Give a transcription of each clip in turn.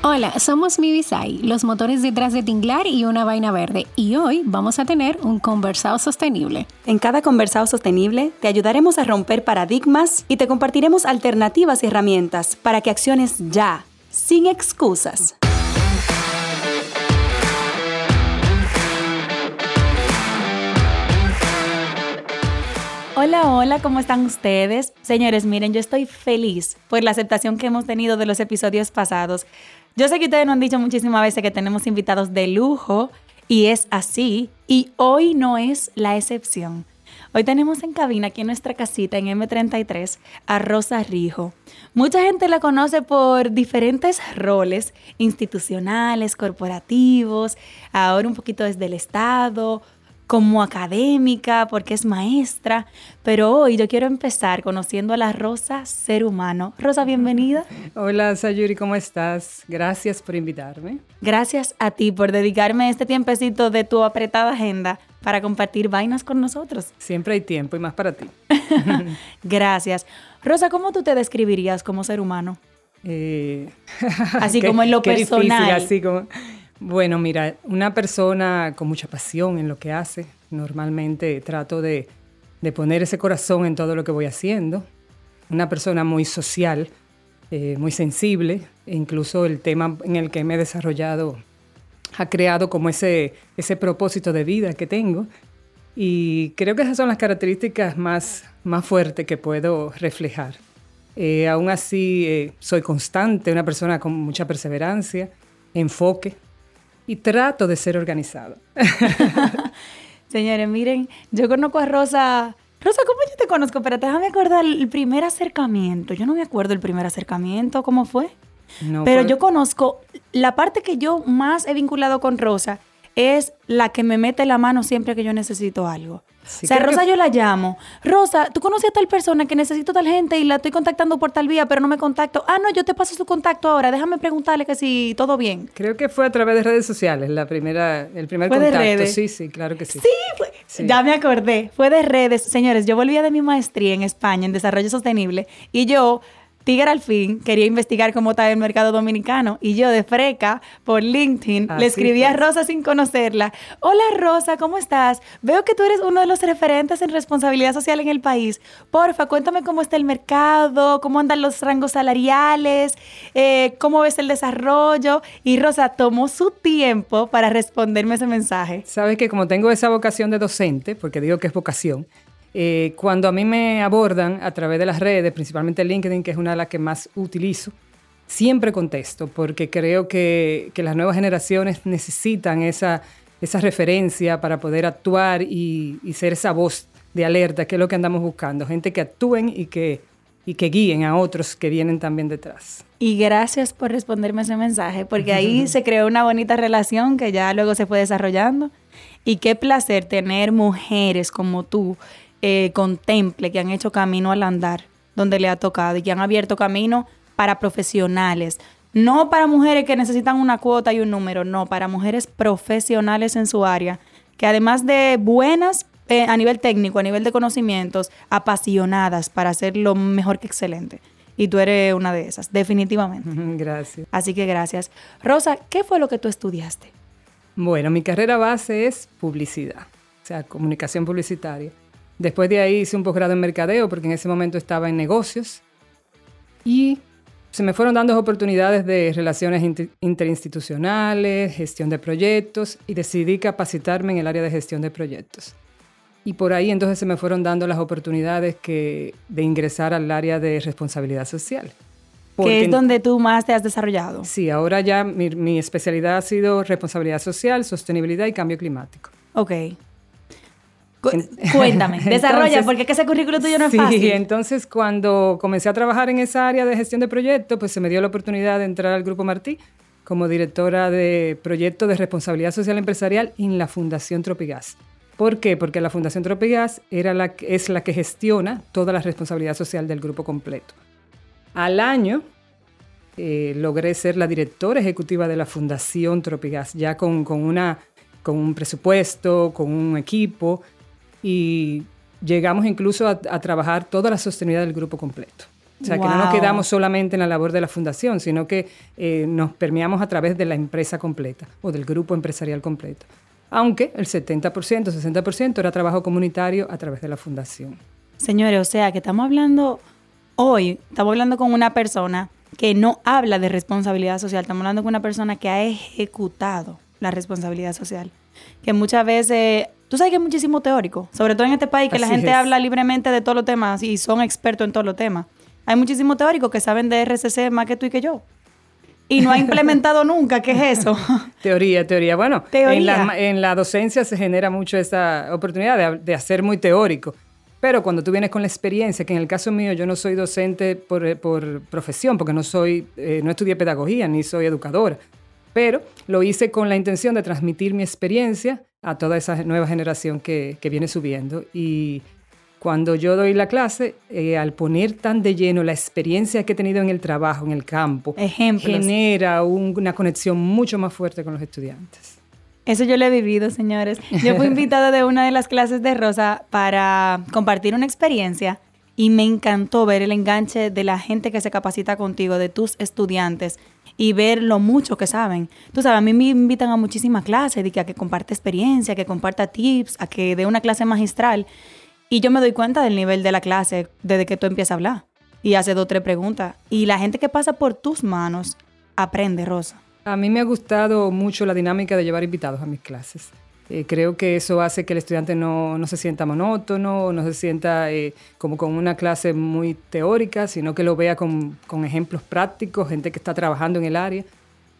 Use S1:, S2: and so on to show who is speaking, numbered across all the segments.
S1: Hola, somos Mibisai, los motores detrás de Tinglar y una vaina verde, y hoy vamos a tener un conversado sostenible.
S2: En cada conversado sostenible te ayudaremos a romper paradigmas y te compartiremos alternativas y herramientas para que acciones ya, sin excusas. Hola, hola, ¿cómo están ustedes? Señores, miren, yo estoy feliz por la aceptación que hemos tenido de los episodios pasados. Yo sé que ustedes nos han dicho muchísimas veces que tenemos invitados de lujo y es así. Y hoy no es la excepción. Hoy tenemos en cabina aquí en nuestra casita en M33 a Rosa Rijo. Mucha gente la conoce por diferentes roles institucionales, corporativos, ahora un poquito desde el Estado, como académica, porque es maestra, pero hoy yo quiero empezar conociendo a la Rosa ser humano. Rosa, bienvenida.
S3: Hola, Sayuri, ¿cómo estás? Gracias por invitarme.
S2: Gracias a ti por dedicarme este tiempecito de tu apretada agenda para compartir vainas con nosotros.
S3: Siempre hay tiempo y más para ti.
S2: Gracias. Rosa, ¿cómo tú te describirías como ser humano? Eh, así como en lo personal.
S3: así como... Bueno, mira, una persona con mucha pasión en lo que hace, normalmente trato de, poner ese corazón en todo lo que voy haciendo. Una persona muy social, eh, muy sensible, e incluso el tema en el que me he desarrollado ha creado como ese, ese propósito de vida que tengo. Y creo que esas son las características más, más fuertes que puedo reflejar. Eh, aún así, eh, soy constante, una persona con mucha perseverancia, enfoque, y trato de ser organizado.
S2: Señores, miren, yo conozco a Rosa. Rosa, ¿cómo yo te conozco? Pero déjame acordar el primer acercamiento. Yo no me acuerdo el primer acercamiento, ¿cómo fue? No, Pero yo conozco la parte que yo más he vinculado con Rosa es la que me mete la mano siempre que yo necesito algo. o sea, Rosa yo la llamo. Rosa, tú conoces a tal persona que necesito tal gente y la estoy contactando por tal vía, pero no me contacto. Ah, no, yo te paso su contacto ahora. Déjame preguntarle que si todo bien.
S3: Creo que fue a través de redes sociales la primera, el primer
S2: ¿Fue
S3: contacto.
S2: De redes?
S3: Sí, sí, claro que sí.
S2: Sí, ya me acordé. Fue de redes. Señores, yo volvía de mi maestría en España en desarrollo sostenible y yo Tigre al fin quería investigar cómo está el mercado dominicano y yo de freca por LinkedIn le escribí a Rosa sin conocerla. Hola Rosa, ¿cómo estás? Veo que tú eres uno de los referentes en responsabilidad social en el país. Porfa, cuéntame cómo está el mercado, cómo andan los rangos salariales, eh, cómo ves el desarrollo. Y Rosa tomó su tiempo para responderme ese mensaje.
S3: Sabes que como tengo esa vocación de docente, porque digo que es vocación, eh, cuando a mí me abordan a través de las redes, principalmente LinkedIn, que es una de las que más utilizo, siempre contesto porque creo que, las nuevas generaciones necesitan esa, esa referencia para poder actuar y, ser esa voz de alerta, que es lo que andamos buscando, gente que actúen y que, y que guíen a otros que vienen también detrás.
S2: Y gracias por responderme ese mensaje, porque ahí se creó una bonita relación que ya luego se fue desarrollando. Y qué placer tener mujeres como tú eh, contemple que han hecho camino al andar donde le ha tocado y que han abierto camino para profesionales. No para mujeres que necesitan una cuota y un número, no, para mujeres profesionales en su área, que además de buenas eh, a nivel técnico, a nivel de conocimientos, apasionadas para hacer lo mejor que excelente. Y tú eres una de esas, definitivamente.
S3: Gracias.
S2: Así que gracias. Rosa, ¿qué fue lo que tú estudiaste?
S3: Bueno, mi carrera base es publicidad, o sea, comunicación publicitaria. Después de ahí hice un posgrado en mercadeo porque en ese momento estaba en negocios y se me fueron dando oportunidades de relaciones interinstitucionales, gestión de proyectos y decidí capacitarme en el área de gestión de proyectos. Y por ahí entonces se me fueron dando las oportunidades que, de ingresar al área de responsabilidad social.
S2: que es donde tú más te has desarrollado.
S3: Sí, ahora ya mi, mi especialidad ha sido responsabilidad social, sostenibilidad y cambio climático.
S2: Ok. Cuéntame, desarrolla, porque ese currículo tuyo no es fácil.
S3: Sí, entonces cuando comencé a trabajar en esa área de gestión de proyectos, pues se me dio la oportunidad de entrar al Grupo Martí como directora de proyectos de responsabilidad social empresarial en la Fundación Tropigas. ¿Por qué? Porque la Fundación Tropigas era la, es la que gestiona toda la responsabilidad social del grupo completo. Al año eh, logré ser la directora ejecutiva de la Fundación Tropigas, ya con, una, con un presupuesto, con un equipo, y llegamos incluso a, trabajar toda la sostenibilidad del grupo completo. O sea, que no nos quedamos solamente en la labor de la fundación, sino que eh, nos permeamos a través de la empresa completa o del grupo empresarial completo aunque el 70%, 60% era trabajo comunitario a través de la fundación.
S2: Señores, o sea que estamos hablando hoy, estamos hablando con una persona que no habla de responsabilidad social, estamos hablando con una persona que ha ejecutado la responsabilidad social, que muchas veces, tú sabes que es muchísimo teórico, sobre todo en este país que la gente habla libremente de todos los temas y son expertos en todos los temas. Hay muchísimos teóricos que saben de RCC más que tú y que yo y no ha implementado nunca. ¿Qué es eso?
S3: Teoría, teoría. Bueno, En, la, docencia se genera mucho esa oportunidad de, hacer muy teórico. Pero cuando tú vienes con la experiencia, que en el caso mío yo no soy docente por, por profesión, porque no, soy, eh, no estudié pedagogía ni soy educadora, pero lo hice con la intención de transmitir mi experiencia a toda esa nueva generación que, que viene subiendo. Y cuando yo doy la clase, eh, al poner tan de lleno la experiencia que he tenido en el trabajo, en el campo, genera una conexión mucho más fuerte con los estudiantes.
S2: Eso yo lo he vivido, señores. Yo fui invitada de una de las clases de Rosa para compartir una experiencia y me encantó ver el enganche de la gente que se capacita contigo, de tus estudiantes y ver lo mucho que saben. Tú sabes, a mí me invitan a muchísimas clases, de que a que comparte experiencia, a que comparta tips, a que dé una clase magistral. Y yo me doy cuenta del nivel de la clase desde que tú empiezas a hablar. Y hace dos o tres preguntas. Y la gente que pasa por tus manos aprende, Rosa.
S3: A mí me ha gustado mucho la dinámica de llevar invitados a mis clases. Eh, creo que eso hace que el estudiante no, se sienta monótono, no se sienta eh, como con una clase muy teórica, sino que lo vea con, ejemplos prácticos, gente que está trabajando en el área.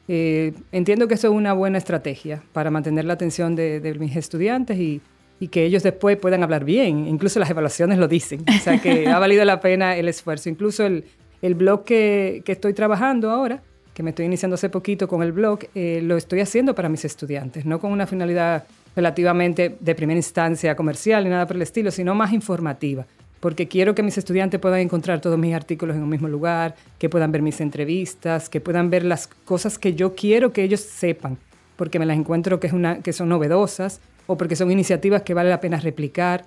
S3: Eh, entiendo que eso es una buena estrategia para mantener la atención de, de mis estudiantes y, y que ellos después puedan hablar bien. Incluso las evaluaciones lo dicen. O sea que ha valido la pena el esfuerzo. Incluso el, el blog que, que, estoy trabajando ahora, que me estoy iniciando hace poquito con el blog, eh, lo estoy haciendo para mis estudiantes, no con una finalidad relativamente de primera instancia comercial ni nada por el estilo, sino más informativa. Porque quiero que mis estudiantes puedan encontrar todos mis artículos en un mismo lugar, que puedan ver mis entrevistas, que puedan ver las cosas que yo quiero que ellos sepan, porque me las encuentro que, es una, que son novedosas o porque son iniciativas que vale la pena replicar.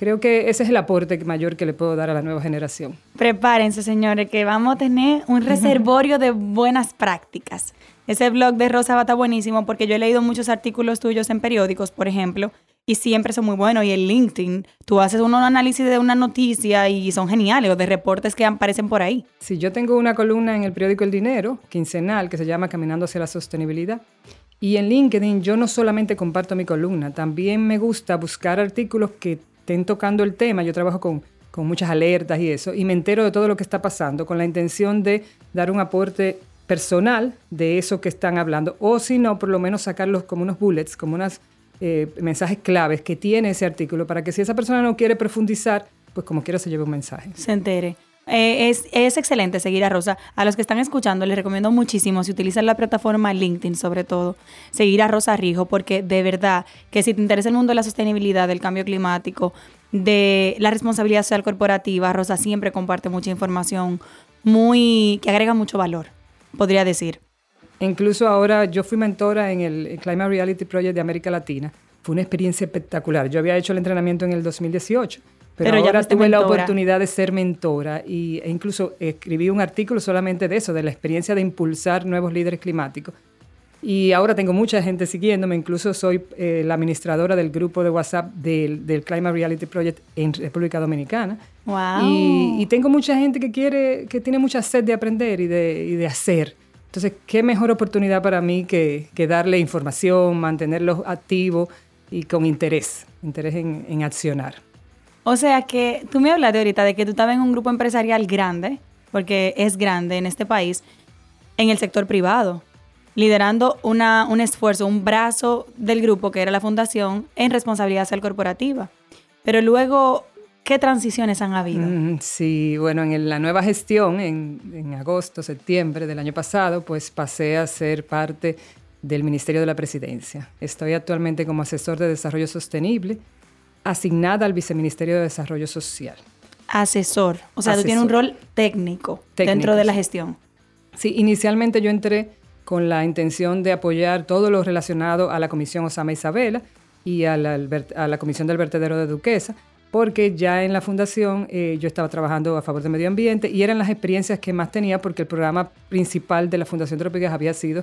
S3: Creo que ese es el aporte mayor que le puedo dar a la nueva generación.
S2: Prepárense, señores, que vamos a tener un reservorio de buenas prácticas. Ese blog de Rosa va a estar buenísimo porque yo he leído muchos artículos tuyos en periódicos, por ejemplo, y siempre son muy buenos. Y en LinkedIn, tú haces un análisis de una noticia y son geniales, o de reportes que aparecen por ahí.
S3: Sí, yo tengo una columna en el periódico El Dinero, quincenal, que se llama Caminando hacia la Sostenibilidad. Y en LinkedIn yo no solamente comparto mi columna, también me gusta buscar artículos que estén tocando el tema. Yo trabajo con, con muchas alertas y eso, y me entero de todo lo que está pasando con la intención de dar un aporte personal de eso que están hablando, o si no, por lo menos sacarlos como unos bullets, como unos eh, mensajes claves que tiene ese artículo, para que si esa persona no quiere profundizar, pues como quiera se lleve un mensaje.
S2: Se entere. Eh, es, excelente seguir a Rosa. A los que están escuchando, les recomiendo muchísimo, si utilizan la plataforma LinkedIn sobre todo, seguir a Rosa Rijo, porque de verdad que si te interesa el mundo de la sostenibilidad, del cambio climático, de la responsabilidad social corporativa, Rosa siempre comparte mucha información muy que agrega mucho valor, podría decir.
S3: Incluso ahora yo fui mentora en el Climate Reality Project de América Latina. Fue una experiencia espectacular. Yo había hecho el entrenamiento en el 2018 pero, ahora tuve la oportunidad de ser mentora y, e incluso escribí un artículo solamente de eso, de la experiencia de impulsar nuevos líderes climáticos. Y ahora tengo mucha gente siguiéndome, incluso soy eh, la administradora del grupo de WhatsApp del, del, Climate Reality Project en República Dominicana.
S2: Wow.
S3: Y, tengo mucha gente que quiere, que tiene mucha sed de aprender y de, y de hacer. Entonces, qué mejor oportunidad para mí que, que darle información, mantenerlos activos y con interés, interés en, en accionar.
S2: O sea que tú me hablaste ahorita de que tú estabas en un grupo empresarial grande, porque es grande en este país, en el sector privado, liderando una, un esfuerzo, un brazo del grupo que era la fundación en responsabilidad social corporativa. Pero luego, ¿qué transiciones han habido?
S3: Mm, sí, bueno, en la nueva gestión, en, en agosto, septiembre del año pasado, pues pasé a ser parte del Ministerio de la Presidencia. Estoy actualmente como asesor de desarrollo sostenible, asignada al Viceministerio de Desarrollo Social.
S2: Asesor, o sea, tú tienes un rol técnico, dentro de la gestión.
S3: Sí, inicialmente yo entré con la intención de apoyar todo lo relacionado a la Comisión Osama Isabela y a la, a la Comisión del Vertedero de Duquesa, porque ya en la fundación eh, yo estaba trabajando a favor del medio ambiente y eran las experiencias que más tenía porque el programa principal de la Fundación Trópicas había sido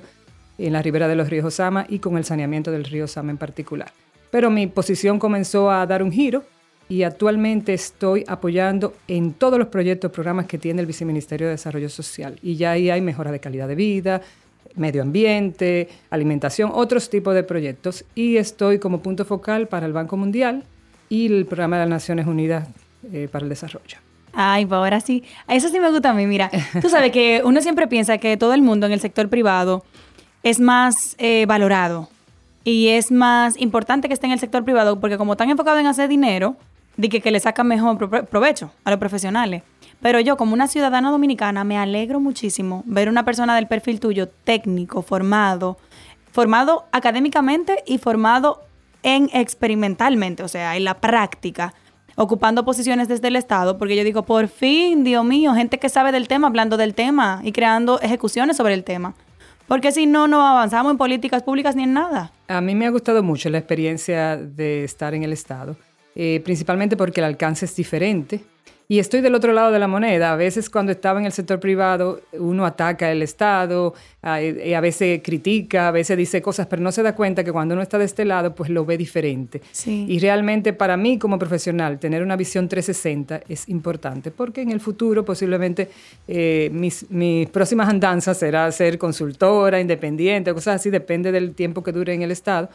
S3: en la ribera de los ríos Osama y con el saneamiento del río Osama en particular. Pero mi posición comenzó a dar un giro y actualmente estoy apoyando en todos los proyectos, programas que tiene el Viceministerio de Desarrollo Social. Y ya ahí hay mejora de calidad de vida, medio ambiente, alimentación, otros tipos de proyectos. Y estoy como punto focal para el Banco Mundial y el Programa de las Naciones Unidas eh, para el Desarrollo.
S2: Ay, pues ahora sí. Eso sí me gusta a mí. Mira, tú sabes que uno siempre piensa que todo el mundo en el sector privado es más eh, valorado y es más importante que esté en el sector privado porque como están enfocados en hacer dinero, de que, que le sacan mejor provecho a los profesionales. Pero yo, como una ciudadana dominicana, me alegro muchísimo ver una persona del perfil tuyo, técnico, formado, formado académicamente y formado en experimentalmente, o sea, en la práctica, ocupando posiciones desde el Estado, porque yo digo, por fin, Dios mío, gente que sabe del tema, hablando del tema y creando ejecuciones sobre el tema. Porque si no, no avanzamos en políticas públicas ni en nada.
S3: A mí me ha gustado mucho la experiencia de estar en el Estado, eh, principalmente porque el alcance es diferente y estoy del otro lado de la moneda. A veces cuando estaba en el sector privado, uno ataca el Estado, a, veces critica, a veces dice cosas, pero no se da cuenta que cuando uno está de este lado, pues lo ve diferente. Y realmente para mí como profesional, tener una visión 360 es importante, porque en el futuro posiblemente eh, mis, próximas andanzas será ser consultora, independiente, cosas así, depende del tiempo que dure en el Estado.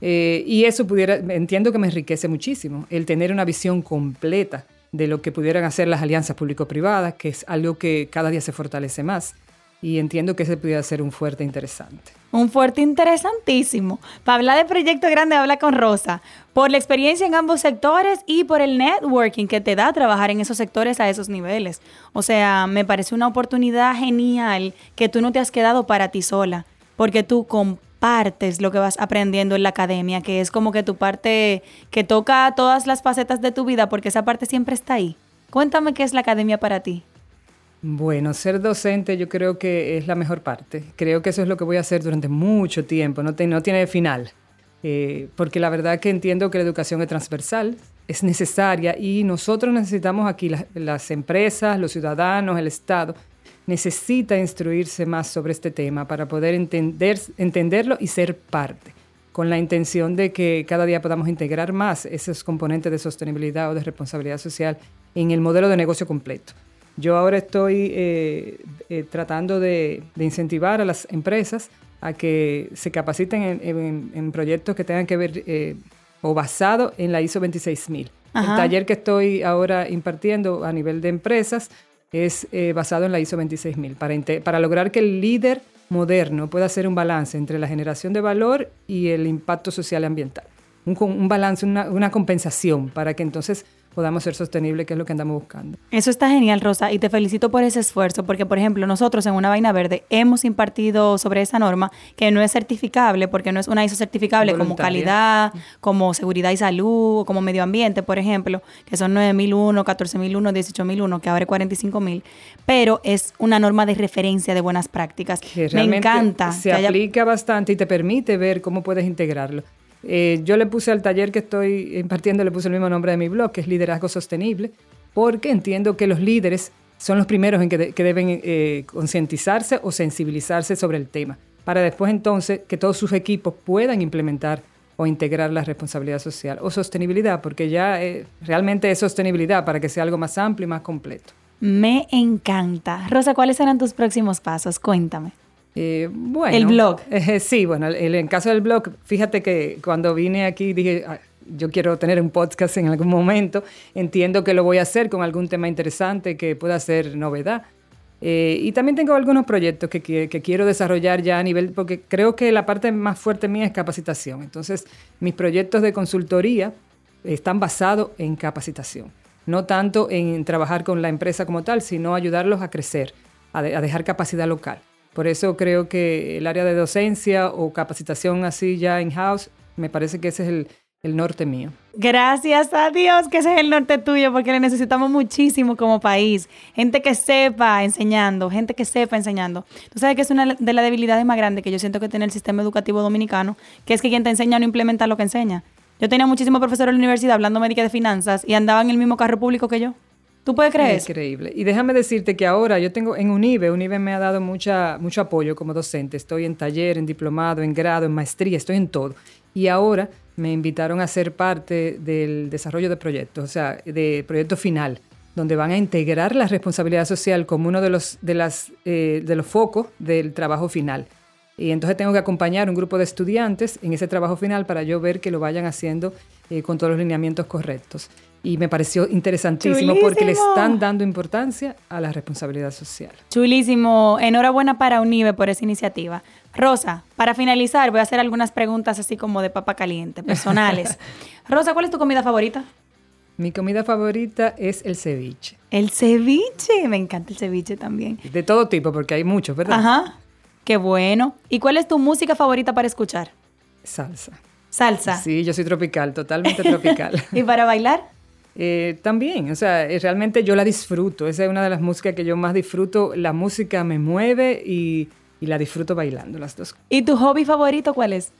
S3: Eh, y eso pudiera, entiendo que me enriquece muchísimo, el tener una visión completa de lo que pudieran hacer las alianzas público-privadas, que es algo que cada día se fortalece más. Y entiendo que ese pudiera ser un fuerte interesante.
S2: Un fuerte interesantísimo. Para hablar de Proyecto Grande, habla con Rosa. Por la experiencia en ambos sectores y por el networking que te da trabajar en esos sectores a esos niveles. O sea, me parece una oportunidad genial que tú no te has quedado para ti sola. Porque tú con partes lo que vas aprendiendo en la academia, que es como que tu parte que toca todas las facetas de tu vida, porque esa parte siempre está ahí. Cuéntame qué es la academia para ti.
S3: Bueno, ser docente yo creo que es la mejor parte. Creo que eso es lo que voy a hacer durante mucho tiempo, no, tiene final. Eh, porque la verdad que entiendo que la educación es transversal, es necesaria y nosotros necesitamos aquí las empresas, los ciudadanos, el Estado, necesita instruirse más sobre este tema para poder entender, entenderlo y ser parte, con la intención de que cada día podamos integrar más esos componentes de sostenibilidad o de responsabilidad social en el modelo de negocio completo. Yo ahora estoy eh, eh, tratando de, incentivar a las empresas a que se capaciten en, proyectos que tengan que ver eh, o basado en la ISO 26000. El taller que estoy ahora impartiendo a nivel de empresas es eh, basado en la ISO 26000, para, para lograr que el líder moderno pueda hacer un balance entre la generación de valor y el impacto social y ambiental. Un, balance, una compensación para que entonces podamos ser sostenibles, que es lo que andamos buscando.
S2: Eso está genial, Rosa, y te felicito por ese esfuerzo, porque, por ejemplo, nosotros en Una Vaina Verde hemos impartido sobre esa norma que no es certificable, porque no es una ISO certificable como calidad, como seguridad y salud, como medio ambiente, por ejemplo, que son 9001, 14001, 18001, que ahora es 45000, pero es una norma de referencia de buenas prácticas. Me encanta.
S3: Se aplica bastante y te permite ver cómo puedes integrarlo. Eh, yo le puse al taller que estoy impartiendo, le puse el mismo nombre de mi blog, que es Liderazgo Sostenible, porque entiendo que los líderes son los primeros en que, deben eh, concientizarse o sensibilizarse sobre el tema, para después entonces que todos sus equipos puedan implementar o integrar la responsabilidad social o sostenibilidad, porque ya eh, realmente es sostenibilidad para que sea algo más amplio y más completo.
S2: Me encanta. Rosa, ¿cuáles serán tus próximos pasos? Cuéntame.
S3: Eh, bueno,
S2: el blog.
S3: Eh, sí, bueno, el, en caso del blog, fíjate que cuando vine aquí dije, ah, yo quiero tener un podcast en algún momento, entiendo que lo voy a hacer con algún tema interesante que pueda ser novedad. Eh, y también tengo algunos proyectos que, que, quiero desarrollar ya a nivel, porque creo que la parte más fuerte mía es capacitación. Entonces, mis proyectos de consultoría están basados en capacitación, no tanto en trabajar con la empresa como tal, sino ayudarlos a crecer, a dejar capacidad local Por eso creo que el área de docencia o capacitación así ya in-house, me parece que ese es el, el norte mío.
S2: Gracias a Dios que ese es el norte tuyo, porque le necesitamos muchísimo como país. Gente que sepa enseñando, gente que sepa enseñando. Tú sabes que es una de las debilidades más grandes que yo siento que tiene el sistema educativo dominicano, que es que quien te enseña no implementa lo que enseña. Yo tenía muchísimos profesores en la universidad hablando médica de finanzas y andaban en el mismo carro público que yo. ¿Tú puedes creer?
S3: Increíble. Y déjame decirte que ahora yo tengo en UNIBE, UNIBE me ha dado mucha, mucho apoyo como docente. Estoy en taller, en diplomado, en grado, en maestría, estoy en todo. Y ahora me invitaron a ser parte del desarrollo de proyectos, o sea, de proyecto final, donde van a integrar la responsabilidad social como uno de los, de las, eh, de los focos del trabajo final. Y entonces tengo que acompañar un grupo de estudiantes en ese trabajo final para yo ver que lo vayan haciendo eh, con todos los lineamientos correctos. Y me pareció interesantísimo porque le están dando importancia a la responsabilidad social.
S2: Chulísimo. Enhorabuena para UNIBE por esa iniciativa. Rosa, para finalizar, voy a hacer algunas preguntas así como de papa caliente, personales. Rosa, ¿cuál es tu comida favorita?
S3: Mi comida favorita es el ceviche.
S2: El ceviche, me encanta el ceviche también.
S3: De todo tipo, porque hay muchos, ¿verdad?
S2: Ajá. Qué bueno. ¿Y cuál es tu música favorita para escuchar?
S3: Salsa.
S2: Salsa.
S3: Sí, yo soy tropical, totalmente tropical.
S2: ¿Y para bailar?
S3: Eh, también, o sea, eh, realmente yo la disfruto. Esa es una de las músicas que yo más disfruto. La música me mueve y y la disfruto bailando las dos.
S2: ¿Y tu hobby favorito cuál es?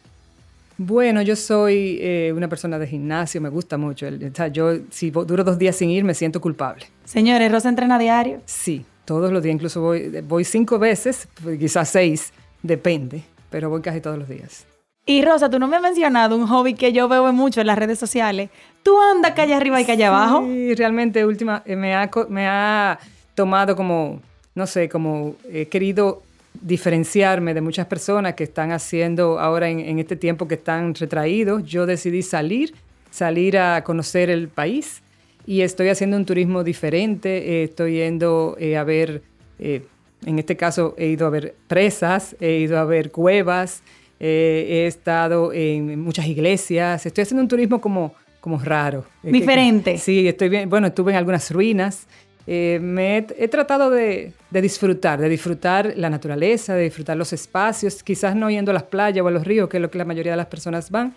S3: Bueno, yo soy eh, una persona de gimnasio, me gusta mucho. o sea, yo si duro dos días sin ir me siento culpable.
S2: Señores, ¿Rosa entrena diario?
S3: Sí, todos los días, incluso voy, voy cinco veces, pues, quizás seis, depende, pero voy casi todos los días.
S2: Y Rosa, tú no me has mencionado un hobby que yo veo mucho en las redes sociales. Tú andas calle arriba y calle abajo.
S3: Sí, realmente última, eh, me, ha, me ha tomado como, no sé, como he querido diferenciarme de muchas personas que están haciendo ahora en, este tiempo que están retraídos. Yo decidí salir, salir a conocer el país y estoy haciendo un turismo diferente. Eh, estoy yendo eh, a ver, eh, en este caso he ido a ver presas, he ido a ver cuevas, he estado en muchas iglesias. Estoy haciendo un turismo como, como raro.
S2: Diferente.
S3: sí, estoy bien. Bueno, estuve en algunas ruinas. Eh, me he, tratado de, disfrutar, de disfrutar la naturaleza, de disfrutar los espacios, quizás no yendo a las playas o a los ríos, que es lo que la mayoría de las personas van,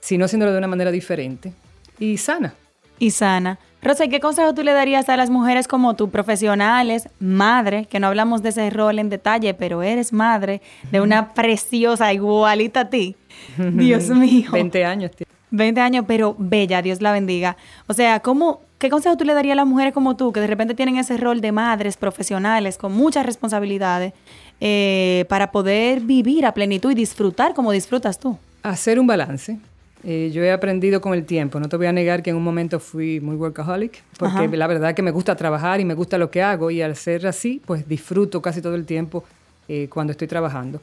S3: sino haciéndolo de una manera diferente y sana.
S2: Y sana. Rosa, ¿qué consejo tú le darías a las mujeres como tú, profesionales, madre, que no hablamos de ese rol en detalle, pero eres madre de una preciosa igualita a ti? Dios mío.
S3: 20 años.
S2: 20 años, pero bella, Dios la bendiga. O sea, ¿cómo, ¿Qué consejo tú le darías a las mujeres como tú, que de repente tienen ese rol de madres profesionales con muchas responsabilidades, eh, para poder vivir a plenitud y disfrutar como disfrutas tú?
S3: Hacer un balance. Eh, yo he aprendido con el tiempo. No te voy a negar que en un momento fui muy workaholic, porque la verdad que me gusta trabajar y me gusta lo que hago y al ser así, pues disfruto casi todo el tiempo eh, cuando estoy trabajando.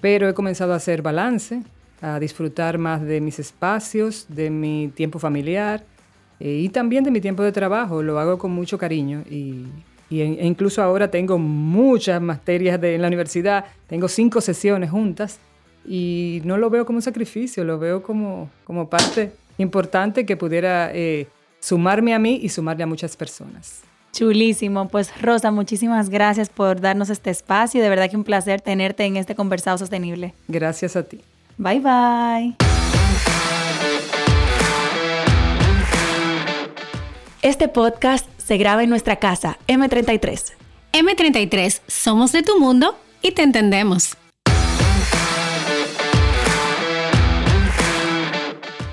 S3: Pero he comenzado a hacer balance, a disfrutar más de mis espacios, de mi tiempo familiar, eh, y también de mi tiempo de trabajo, lo hago con mucho cariño y, e incluso ahora tengo muchas materias de, en la universidad, tengo cinco sesiones juntas y no lo veo como un sacrificio, lo veo como, como parte importante que pudiera eh, sumarme a mí y sumarle a muchas personas.
S2: Chulísimo. Pues Rosa, muchísimas gracias por darnos este espacio. De verdad que un placer tenerte en este conversado sostenible.
S3: Gracias a ti.
S2: Bye bye. Este podcast se graba en nuestra casa, M33.
S1: M33, somos de tu mundo y te entendemos.